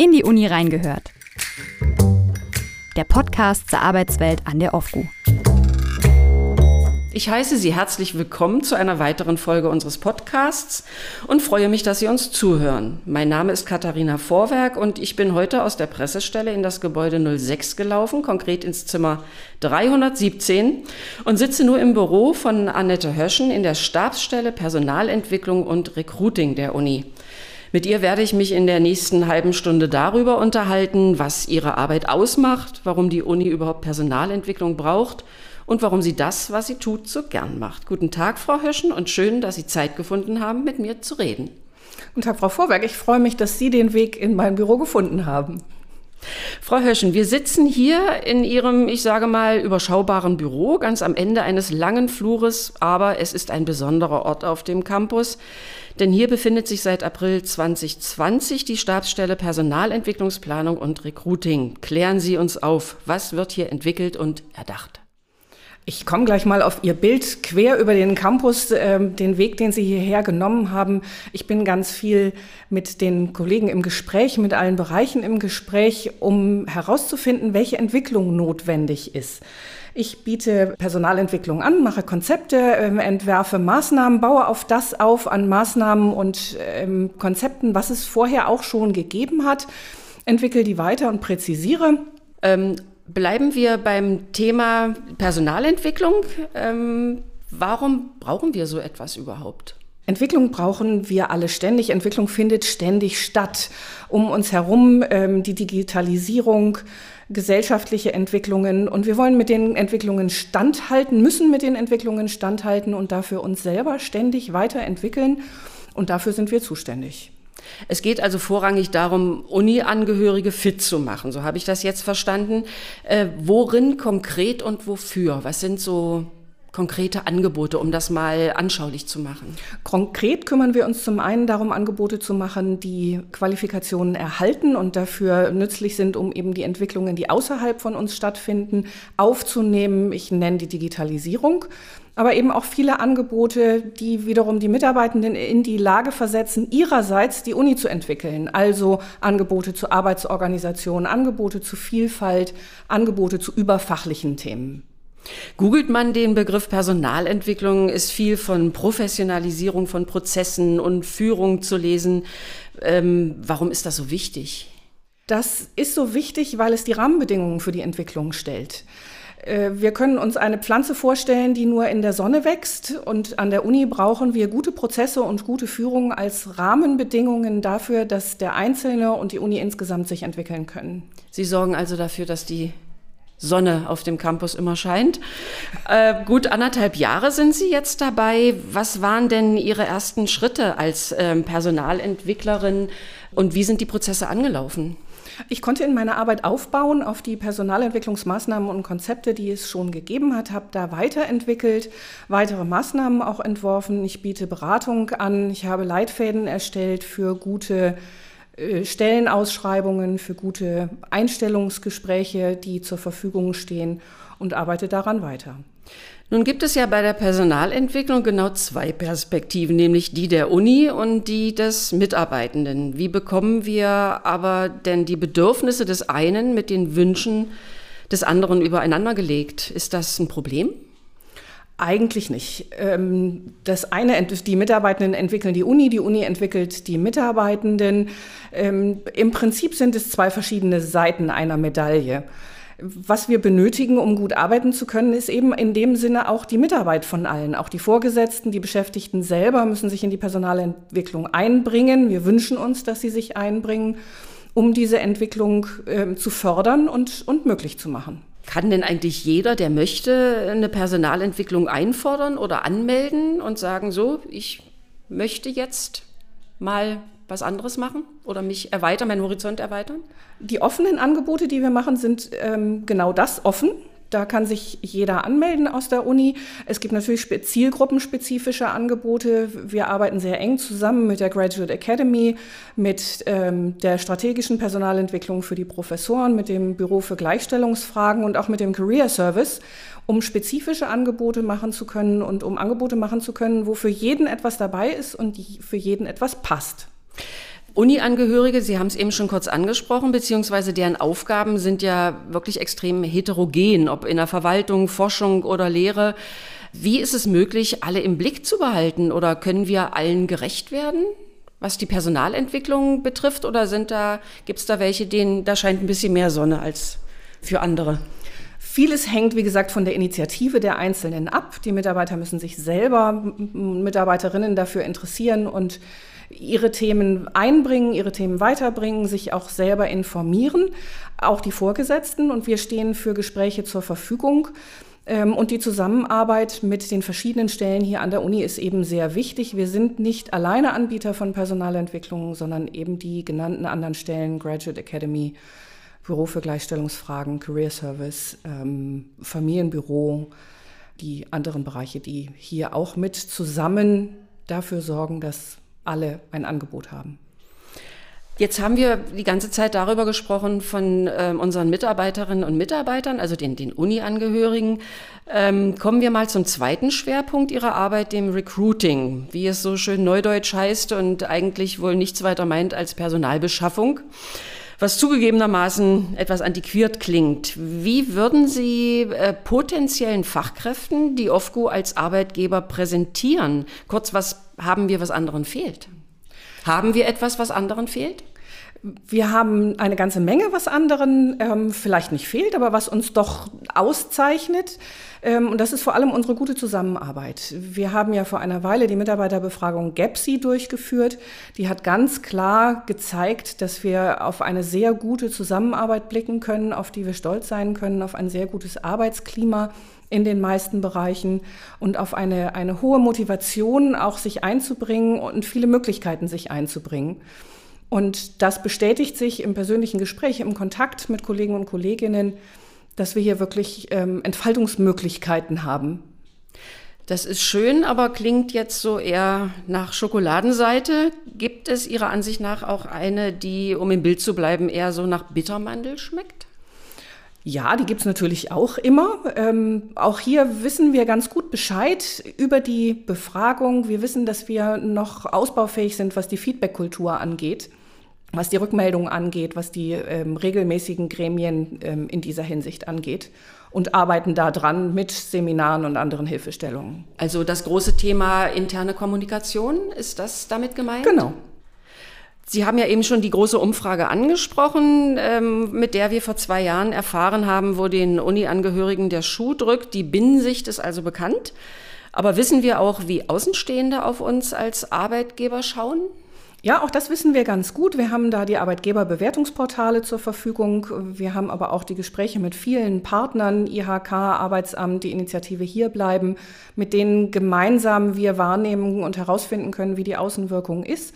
In die Uni reingehört. Der Podcast zur Arbeitswelt an der OFGU. Ich heiße Sie herzlich willkommen zu einer weiteren Folge unseres Podcasts und freue mich, dass Sie uns zuhören. Mein Name ist Katharina Vorwerk und ich bin heute aus der Pressestelle in das Gebäude 06 gelaufen, konkret ins Zimmer 317 und sitze nur im Büro von Annette Höschen in der Stabsstelle Personalentwicklung und Recruiting der Uni. Mit ihr werde ich mich in der nächsten halben Stunde darüber unterhalten, was ihre Arbeit ausmacht, warum die Uni überhaupt Personalentwicklung braucht und warum sie das, was sie tut, so gern macht. Guten Tag, Frau Höschen, und schön, dass Sie Zeit gefunden haben, mit mir zu reden. Guten Tag, Frau Vorwerk. Ich freue mich, dass Sie den Weg in mein Büro gefunden haben. Frau Höschen, wir sitzen hier in Ihrem, ich sage mal, überschaubaren Büro, ganz am Ende eines langen Flures, aber es ist ein besonderer Ort auf dem Campus, denn hier befindet sich seit April 2020 die Stabsstelle Personalentwicklungsplanung und Recruiting. Klären Sie uns auf, was wird hier entwickelt und erdacht? Ich komme gleich mal auf Ihr Bild quer über den Campus, äh, den Weg, den Sie hierher genommen haben. Ich bin ganz viel mit den Kollegen im Gespräch, mit allen Bereichen im Gespräch, um herauszufinden, welche Entwicklung notwendig ist. Ich biete Personalentwicklung an, mache Konzepte, äh, entwerfe Maßnahmen, baue auf das auf an Maßnahmen und ähm, Konzepten, was es vorher auch schon gegeben hat, entwickle die weiter und präzisiere. Ähm Bleiben wir beim Thema Personalentwicklung. Ähm, warum brauchen wir so etwas überhaupt? Entwicklung brauchen wir alle ständig. Entwicklung findet ständig statt. Um uns herum ähm, die Digitalisierung, gesellschaftliche Entwicklungen. Und wir wollen mit den Entwicklungen standhalten, müssen mit den Entwicklungen standhalten und dafür uns selber ständig weiterentwickeln. Und dafür sind wir zuständig. Es geht also vorrangig darum, Uni-Angehörige fit zu machen. So habe ich das jetzt verstanden. Äh, worin konkret und wofür? Was sind so konkrete Angebote, um das mal anschaulich zu machen? Konkret kümmern wir uns zum einen darum, Angebote zu machen, die Qualifikationen erhalten und dafür nützlich sind, um eben die Entwicklungen, die außerhalb von uns stattfinden, aufzunehmen. Ich nenne die Digitalisierung aber eben auch viele Angebote, die wiederum die Mitarbeitenden in die Lage versetzen, ihrerseits die Uni zu entwickeln. Also Angebote zur Arbeitsorganisation, Angebote zu Vielfalt, Angebote zu überfachlichen Themen. Googelt man den Begriff Personalentwicklung, ist viel von Professionalisierung von Prozessen und Führung zu lesen. Ähm, warum ist das so wichtig? Das ist so wichtig, weil es die Rahmenbedingungen für die Entwicklung stellt. Äh, wir können uns eine Pflanze vorstellen, die nur in der Sonne wächst. Und an der Uni brauchen wir gute Prozesse und gute Führung als Rahmenbedingungen dafür, dass der Einzelne und die Uni insgesamt sich entwickeln können. Sie sorgen also dafür, dass die Sonne auf dem Campus immer scheint. Äh, gut anderthalb Jahre sind Sie jetzt dabei. Was waren denn Ihre ersten Schritte als ähm, Personalentwicklerin und wie sind die Prozesse angelaufen? Ich konnte in meiner Arbeit aufbauen auf die Personalentwicklungsmaßnahmen und Konzepte, die es schon gegeben hat, habe da weiterentwickelt, weitere Maßnahmen auch entworfen. Ich biete Beratung an, ich habe Leitfäden erstellt für gute Stellenausschreibungen, für gute Einstellungsgespräche, die zur Verfügung stehen und arbeite daran weiter. Nun gibt es ja bei der Personalentwicklung genau zwei Perspektiven, nämlich die der Uni und die des Mitarbeitenden. Wie bekommen wir aber denn die Bedürfnisse des einen mit den Wünschen des anderen übereinander gelegt? Ist das ein Problem? Eigentlich nicht. Ähm, das eine, die Mitarbeitenden entwickeln die Uni, die Uni entwickelt die Mitarbeitenden. Ähm, Im Prinzip sind es zwei verschiedene Seiten einer Medaille. Was wir benötigen, um gut arbeiten zu können, ist eben in dem Sinne auch die Mitarbeit von allen. Auch die Vorgesetzten, die Beschäftigten selber müssen sich in die Personalentwicklung einbringen. Wir wünschen uns, dass sie sich einbringen, um diese Entwicklung äh, zu fördern und, und möglich zu machen. Kann denn eigentlich jeder, der möchte, eine Personalentwicklung einfordern oder anmelden und sagen, so, ich möchte jetzt mal was anderes machen oder mich erweitern, meinen Horizont erweitern? Die offenen Angebote, die wir machen, sind ähm, genau das, offen. Da kann sich jeder anmelden aus der Uni. Es gibt natürlich zielgruppenspezifische Angebote. Wir arbeiten sehr eng zusammen mit der Graduate Academy, mit ähm, der strategischen Personalentwicklung für die Professoren, mit dem Büro für Gleichstellungsfragen und auch mit dem Career Service, um spezifische Angebote machen zu können und um Angebote machen zu können, wo für jeden etwas dabei ist und für jeden etwas passt. Uni-Angehörige, Sie haben es eben schon kurz angesprochen, beziehungsweise deren Aufgaben sind ja wirklich extrem heterogen, ob in der Verwaltung, Forschung oder Lehre. Wie ist es möglich, alle im Blick zu behalten oder können wir allen gerecht werden? Was die Personalentwicklung betrifft, oder sind da, gibt es da welche, denen da scheint ein bisschen mehr Sonne als für andere? Vieles hängt, wie gesagt, von der Initiative der Einzelnen ab. Die Mitarbeiter müssen sich selber, Mitarbeiterinnen dafür interessieren und ihre Themen einbringen, ihre Themen weiterbringen, sich auch selber informieren, auch die Vorgesetzten. Und wir stehen für Gespräche zur Verfügung. Ähm, und die Zusammenarbeit mit den verschiedenen Stellen hier an der Uni ist eben sehr wichtig. Wir sind nicht alleine Anbieter von Personalentwicklung, sondern eben die genannten anderen Stellen, Graduate Academy, Büro für Gleichstellungsfragen, Career Service, ähm, Familienbüro, die anderen Bereiche, die hier auch mit zusammen dafür sorgen, dass alle ein Angebot haben. Jetzt haben wir die ganze Zeit darüber gesprochen von äh, unseren Mitarbeiterinnen und Mitarbeitern, also den, den Uni-Angehörigen. Ähm, kommen wir mal zum zweiten Schwerpunkt Ihrer Arbeit, dem Recruiting, wie es so schön neudeutsch heißt und eigentlich wohl nichts weiter meint als Personalbeschaffung, was zugegebenermaßen etwas antiquiert klingt. Wie würden Sie äh, potenziellen Fachkräften die OFGO als Arbeitgeber präsentieren? Kurz, was haben wir, was anderen fehlt? Haben wir etwas, was anderen fehlt? Wir haben eine ganze Menge, was anderen ähm, vielleicht nicht fehlt, aber was uns doch auszeichnet. Ähm, und das ist vor allem unsere gute Zusammenarbeit. Wir haben ja vor einer Weile die Mitarbeiterbefragung GAPSI durchgeführt. Die hat ganz klar gezeigt, dass wir auf eine sehr gute Zusammenarbeit blicken können, auf die wir stolz sein können, auf ein sehr gutes Arbeitsklima in den meisten Bereichen und auf eine, eine hohe Motivation auch sich einzubringen und viele Möglichkeiten sich einzubringen. Und das bestätigt sich im persönlichen Gespräch, im Kontakt mit Kollegen und Kolleginnen, dass wir hier wirklich ähm, Entfaltungsmöglichkeiten haben. Das ist schön, aber klingt jetzt so eher nach Schokoladenseite. Gibt es Ihrer Ansicht nach auch eine, die, um im Bild zu bleiben, eher so nach Bittermandel schmeckt? Ja, die gibt's natürlich auch immer. Ähm, auch hier wissen wir ganz gut Bescheid über die Befragung. Wir wissen, dass wir noch ausbaufähig sind, was die Feedback-Kultur angeht was die Rückmeldung angeht, was die ähm, regelmäßigen Gremien ähm, in dieser Hinsicht angeht und arbeiten da dran mit Seminaren und anderen Hilfestellungen. Also das große Thema interne Kommunikation, ist das damit gemeint? Genau. Sie haben ja eben schon die große Umfrage angesprochen, ähm, mit der wir vor zwei Jahren erfahren haben, wo den Uni-Angehörigen der Schuh drückt. Die Binnensicht ist also bekannt. Aber wissen wir auch, wie Außenstehende auf uns als Arbeitgeber schauen? Ja, auch das wissen wir ganz gut. Wir haben da die Arbeitgeberbewertungsportale zur Verfügung. Wir haben aber auch die Gespräche mit vielen Partnern, IHK, Arbeitsamt, die Initiative Hier bleiben, mit denen gemeinsam wir wahrnehmen und herausfinden können, wie die Außenwirkung ist.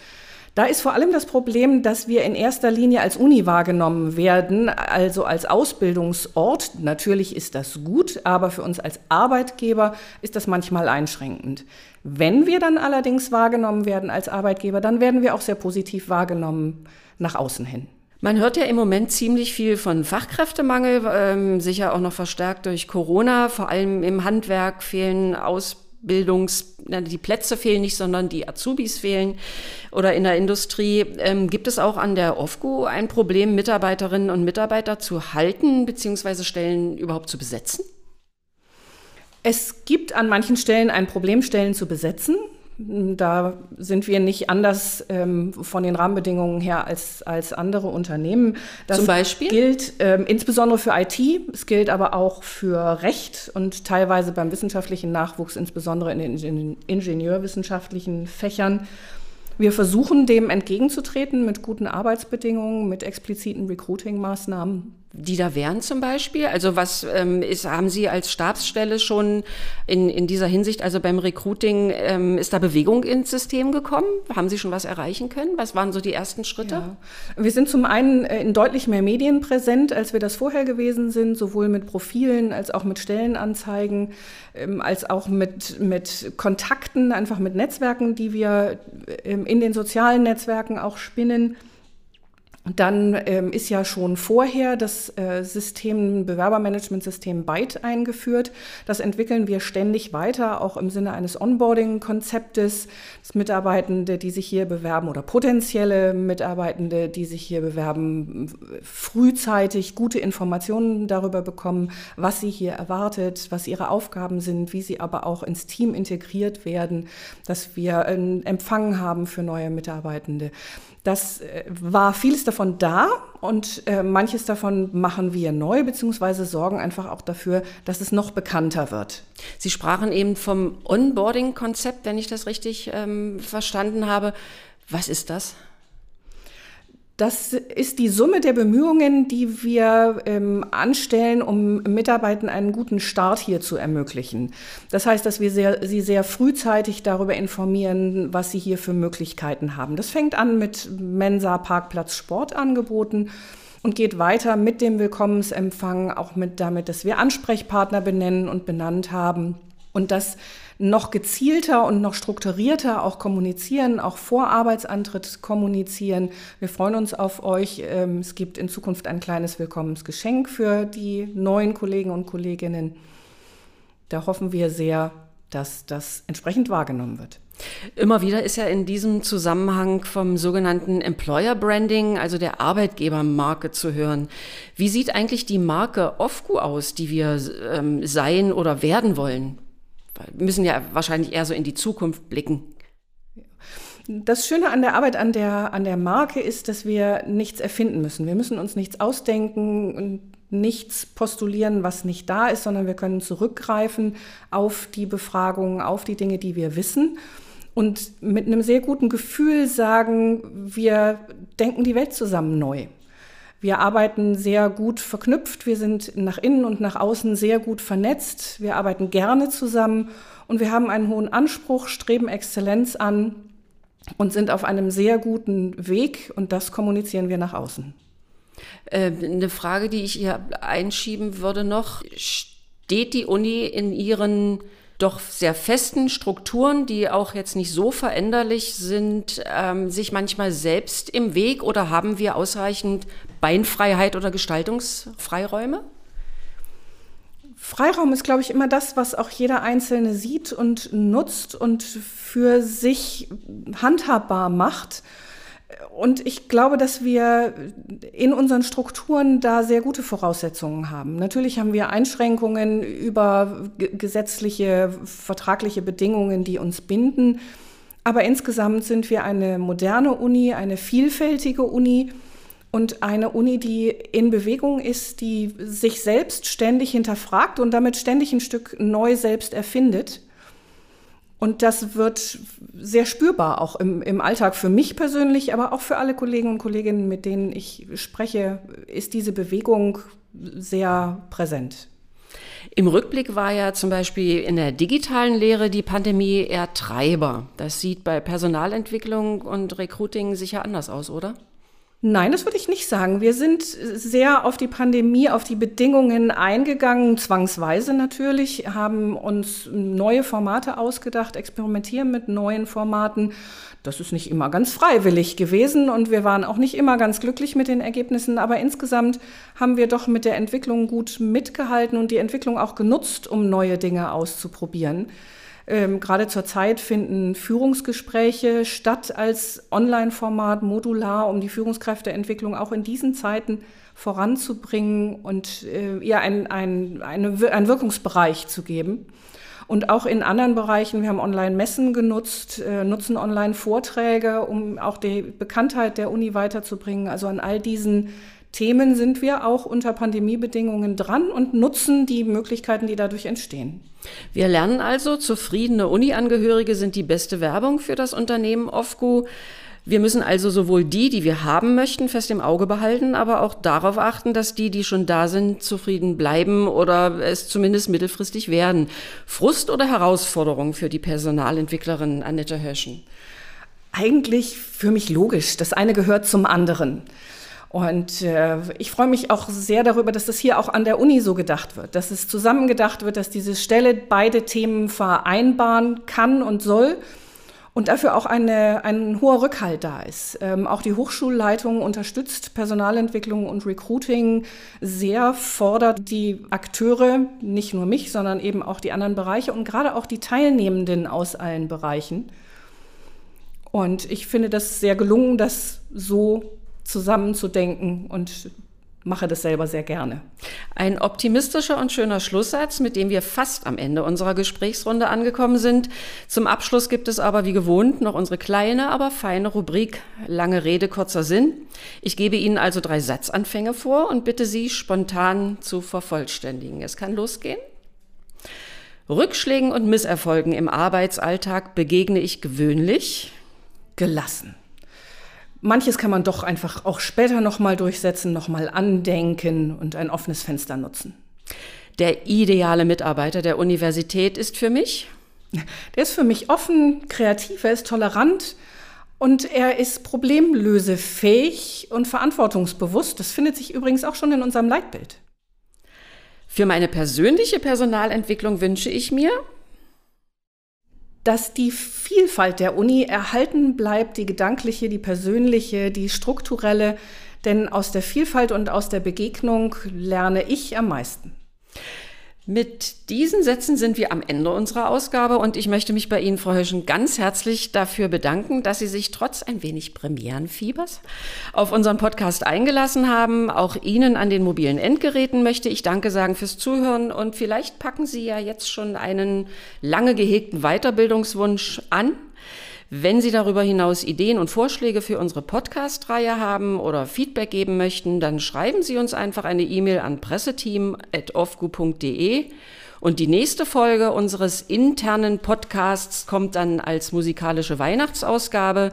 Da ist vor allem das Problem, dass wir in erster Linie als Uni wahrgenommen werden, also als Ausbildungsort. Natürlich ist das gut, aber für uns als Arbeitgeber ist das manchmal einschränkend. Wenn wir dann allerdings wahrgenommen werden als Arbeitgeber, dann werden wir auch sehr positiv wahrgenommen nach außen hin. Man hört ja im Moment ziemlich viel von Fachkräftemangel, ähm, sicher auch noch verstärkt durch Corona. Vor allem im Handwerk fehlen Ausbildungen. Bildungs, die Plätze fehlen nicht, sondern die Azubis fehlen oder in der Industrie. Ähm, gibt es auch an der OFGO ein Problem, Mitarbeiterinnen und Mitarbeiter zu halten bzw. Stellen überhaupt zu besetzen? Es gibt an manchen Stellen ein Problem, Stellen zu besetzen. Da sind wir nicht anders ähm, von den Rahmenbedingungen her als, als andere Unternehmen. Das Zum Beispiel? gilt ähm, insbesondere für IT, es gilt aber auch für Recht und teilweise beim wissenschaftlichen Nachwuchs, insbesondere in den ingenieurwissenschaftlichen Fächern. Wir versuchen dem entgegenzutreten mit guten Arbeitsbedingungen, mit expliziten Recruiting-Maßnahmen die da wären zum Beispiel? Also was ähm, ist, haben Sie als Stabsstelle schon in, in dieser Hinsicht, also beim Recruiting, ähm, ist da Bewegung ins System gekommen? Haben Sie schon was erreichen können? Was waren so die ersten Schritte? Ja. Wir sind zum einen äh, in deutlich mehr Medien präsent, als wir das vorher gewesen sind, sowohl mit Profilen als auch mit Stellenanzeigen, ähm, als auch mit, mit Kontakten, einfach mit Netzwerken, die wir ähm, in den sozialen Netzwerken auch spinnen. Dann ähm, ist ja schon vorher das äh, System, Bewerbermanagementsystem BYTE eingeführt. Das entwickeln wir ständig weiter, auch im Sinne eines Onboarding-Konzeptes, dass Mitarbeitende, die sich hier bewerben oder potenzielle Mitarbeitende, die sich hier bewerben, frühzeitig gute Informationen darüber bekommen, was sie hier erwartet, was ihre Aufgaben sind, wie sie aber auch ins Team integriert werden, dass wir einen Empfang haben für neue Mitarbeitende. Das äh, war vieles davon da und äh, manches davon machen wir neu, beziehungsweise sorgen einfach auch dafür, dass es noch bekannter wird. Sie sprachen eben vom Onboarding-Konzept, wenn ich das richtig ähm, verstanden habe. Was ist das? Das ist die Summe der Bemühungen, die wir ähm, anstellen, um Mitarbeitern einen guten Start hier zu ermöglichen. Das heißt, dass wir sehr, sie sehr frühzeitig darüber informieren, was sie hier für Möglichkeiten haben. Das fängt an mit Mensa, Parkplatz, Sportangeboten und geht weiter mit dem Willkommensempfang, auch mit damit, dass wir Ansprechpartner benennen und benannt haben. Und das noch gezielter und noch strukturierter auch kommunizieren, auch vor Arbeitsantritt kommunizieren. Wir freuen uns auf euch. Ähm, es gibt in Zukunft ein kleines Willkommensgeschenk für die neuen Kollegen und Kolleginnen. Da hoffen wir sehr, dass das entsprechend wahrgenommen wird. Immer wieder ist ja in diesem Zusammenhang vom sogenannten Employer Branding, also der Arbeitgebermarke zu hören. Wie sieht eigentlich die Marke OFGU aus, die wir ähm, sein oder werden wollen? Wir müssen ja wahrscheinlich eher so in die Zukunft blicken. Das Schöne an der Arbeit an der, an der Marke ist, dass wir nichts erfinden müssen. Wir müssen uns nichts ausdenken und nichts postulieren, was nicht da ist, sondern wir können zurückgreifen auf die Befragungen, auf die Dinge, die wir wissen und mit einem sehr guten Gefühl sagen, wir denken die Welt zusammen neu. Wir arbeiten sehr gut verknüpft, wir sind nach innen und nach außen sehr gut vernetzt, wir arbeiten gerne zusammen und wir haben einen hohen Anspruch, streben Exzellenz an und sind auf einem sehr guten Weg und das kommunizieren wir nach außen. Äh, eine Frage, die ich hier einschieben würde noch, steht die Uni in ihren doch sehr festen Strukturen, die auch jetzt nicht so veränderlich sind, ähm, sich manchmal selbst im Weg oder haben wir ausreichend Beinfreiheit oder Gestaltungsfreiräume? Freiraum ist, glaube ich, immer das, was auch jeder Einzelne sieht und nutzt und für sich handhabbar macht. Und ich glaube, dass wir in unseren Strukturen da sehr gute Voraussetzungen haben. Natürlich haben wir Einschränkungen über gesetzliche, vertragliche Bedingungen, die uns binden. Aber insgesamt sind wir eine moderne Uni, eine vielfältige Uni und eine Uni, die in Bewegung ist, die sich selbst ständig hinterfragt und damit ständig ein Stück neu selbst erfindet. Und das wird sehr spürbar, auch im, im Alltag für mich persönlich, aber auch für alle Kollegen und Kolleginnen, mit denen ich spreche, ist diese Bewegung sehr präsent. Im Rückblick war ja zum Beispiel in der digitalen Lehre die Pandemie eher Treiber. Das sieht bei Personalentwicklung und Recruiting sicher anders aus, oder? Nein, das würde ich nicht sagen. Wir sind sehr auf die Pandemie, auf die Bedingungen eingegangen, zwangsweise natürlich, haben uns neue Formate ausgedacht, experimentieren mit neuen Formaten. Das ist nicht immer ganz freiwillig gewesen und wir waren auch nicht immer ganz glücklich mit den Ergebnissen, aber insgesamt haben wir doch mit der Entwicklung gut mitgehalten und die Entwicklung auch genutzt, um neue Dinge auszuprobieren. Ähm, gerade zurzeit finden Führungsgespräche statt als Online-Format modular, um die Führungskräfteentwicklung auch in diesen Zeiten voranzubringen und äh, ihr ein, ein, eine, einen Wirkungsbereich zu geben. Und auch in anderen Bereichen, wir haben Online-Messen genutzt, äh, nutzen Online-Vorträge, um auch die Bekanntheit der Uni weiterzubringen. Also an all diesen Themen sind wir auch unter Pandemiebedingungen dran und nutzen die Möglichkeiten, die dadurch entstehen. Wir lernen also, zufriedene Uni-Angehörige sind die beste Werbung für das Unternehmen OFGU. Wir müssen also sowohl die, die wir haben möchten, fest im Auge behalten, aber auch darauf achten, dass die, die schon da sind, zufrieden bleiben oder es zumindest mittelfristig werden. Frust oder Herausforderung für die Personalentwicklerin Annette Höschen? Eigentlich für mich logisch. Das eine gehört zum anderen. Und äh, ich freue mich auch sehr darüber, dass das hier auch an der Uni so gedacht wird, dass es zusammengedacht wird, dass diese Stelle beide Themen vereinbaren kann und soll. und dafür auch eine, ein hoher Rückhalt da ist. Ähm, auch die Hochschulleitung unterstützt Personalentwicklung und Recruiting sehr, fordert die Akteure, nicht nur mich, sondern eben auch die anderen Bereiche und gerade auch die Teilnehmenden aus allen Bereichen. Und ich finde das sehr gelungen, das so zusammenzudenken und mache das selber sehr gerne. Ein optimistischer und schöner Schlusssatz, mit dem wir fast am Ende unserer Gesprächsrunde angekommen sind. Zum Abschluss gibt es aber wie gewohnt noch unsere kleine, aber feine Rubrik Lange Rede, kurzer Sinn. Ich gebe Ihnen also drei Satzanfänge vor und bitte Sie spontan zu vervollständigen. Es kann losgehen. Rückschlägen und Misserfolgen im Arbeitsalltag begegne ich gewöhnlich. Gelassen manches kann man doch einfach auch später nochmal durchsetzen, nochmal andenken und ein offenes Fenster nutzen. Der ideale Mitarbeiter der Universität ist für mich? Der ist für mich offen, kreativ, er ist tolerant und er ist problemlösefähig und verantwortungsbewusst. Das findet sich übrigens auch schon in unserem Leitbild. Für meine persönliche Personalentwicklung wünsche ich mir, dass die Vielfalt der Uni erhalten bleibt, die gedankliche, die persönliche, die strukturelle, denn aus der Vielfalt und aus der Begegnung lerne ich am meisten. Mit diesen Sätzen sind wir am Ende unserer Ausgabe und ich möchte mich bei Ihnen, Frau Höschen, ganz herzlich dafür bedanken, dass Sie sich trotz ein wenig Premierenfiebers auf unseren Podcast eingelassen haben. Auch Ihnen an den mobilen Endgeräten möchte ich Danke sagen fürs Zuhören und vielleicht packen Sie ja jetzt schon einen lange gehegten Weiterbildungswunsch an. Wenn Sie darüber hinaus Ideen und Vorschläge für unsere Podcast-Reihe haben oder Feedback geben möchten, dann schreiben Sie uns einfach eine E-Mail an presseteam.ofgu.de. Und die nächste Folge unseres internen Podcasts kommt dann als musikalische Weihnachtsausgabe,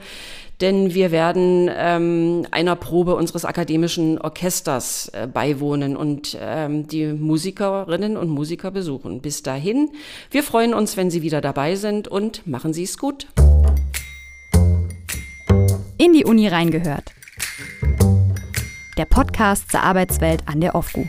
denn wir werden ähm, einer Probe unseres akademischen Orchesters äh, beiwohnen und ähm, die Musikerinnen und Musiker besuchen. Bis dahin, wir freuen uns, wenn Sie wieder dabei sind und machen Sie es gut in die Uni reingehört. Der Podcast zur Arbeitswelt an der OFGU.